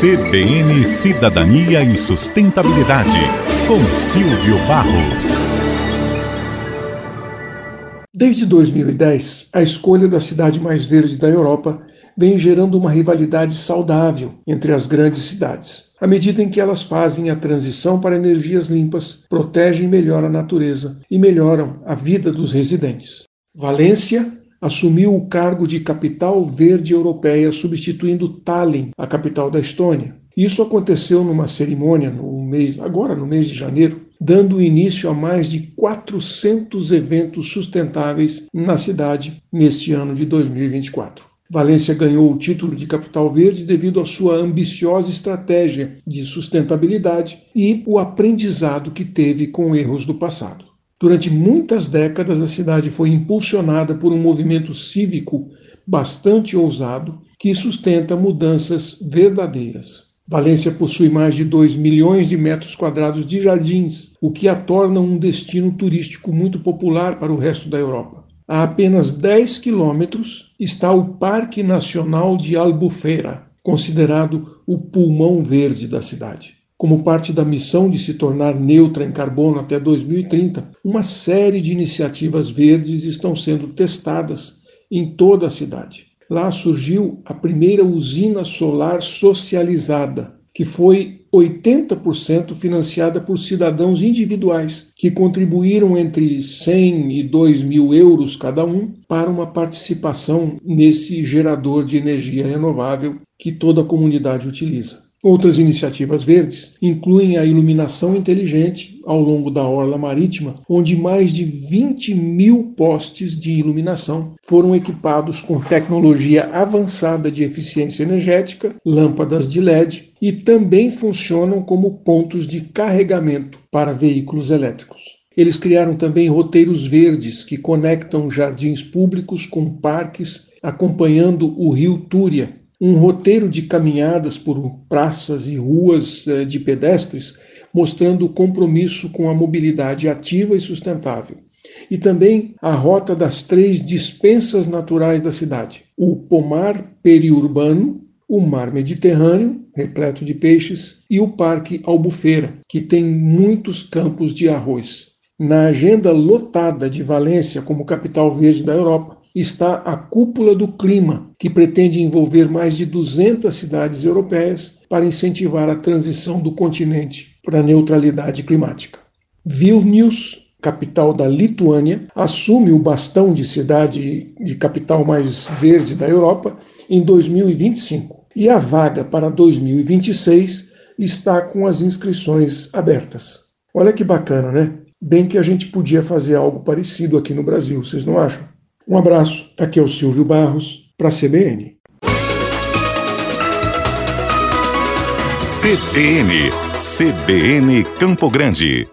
CBN Cidadania e Sustentabilidade, com Silvio Barros. Desde 2010, a escolha da cidade mais verde da Europa vem gerando uma rivalidade saudável entre as grandes cidades, à medida em que elas fazem a transição para energias limpas, protegem melhor a natureza e melhoram a vida dos residentes. Valência assumiu o cargo de capital verde europeia, substituindo Tallinn, a capital da Estônia. Isso aconteceu numa cerimônia no mês, agora no mês de janeiro, dando início a mais de 400 eventos sustentáveis na cidade neste ano de 2024. Valência ganhou o título de capital verde devido à sua ambiciosa estratégia de sustentabilidade e o aprendizado que teve com erros do passado. Durante muitas décadas, a cidade foi impulsionada por um movimento cívico bastante ousado que sustenta mudanças verdadeiras. Valência possui mais de 2 milhões de metros quadrados de jardins, o que a torna um destino turístico muito popular para o resto da Europa. A apenas 10 quilômetros está o Parque Nacional de Albufeira, considerado o pulmão verde da cidade como parte da missão de se tornar neutra em carbono até 2030, uma série de iniciativas verdes estão sendo testadas em toda a cidade. Lá surgiu a primeira usina solar socializada, que foi 80% financiada por cidadãos individuais, que contribuíram entre 100 e 2 mil euros cada um para uma participação nesse gerador de energia renovável que toda a comunidade utiliza. Outras iniciativas verdes incluem a iluminação inteligente ao longo da orla marítima, onde mais de 20 mil postes de iluminação foram equipados com tecnologia avançada de eficiência energética, lâmpadas de LED e também funcionam como pontos de carregamento para veículos elétricos. Eles criaram também roteiros verdes que conectam jardins públicos com parques, acompanhando o rio Túria, um roteiro de caminhadas por praças e ruas eh, de pedestres, mostrando o compromisso com a mobilidade ativa e sustentável. E também a rota das três dispensas naturais da cidade: o pomar periurbano, o mar Mediterrâneo, repleto de peixes, e o Parque Albufeira, que tem muitos campos de arroz. Na agenda lotada de Valência como capital verde da Europa, está a Cúpula do Clima, que pretende envolver mais de 200 cidades europeias para incentivar a transição do continente para a neutralidade climática. Vilnius, capital da Lituânia, assume o bastão de cidade de capital mais verde da Europa em 2025. E a vaga para 2026 está com as inscrições abertas. Olha que bacana, né? Bem que a gente podia fazer algo parecido aqui no Brasil, vocês não acham? Um abraço, aqui é o Silvio Barros, para a CBN. CBN, CBN Campo Grande.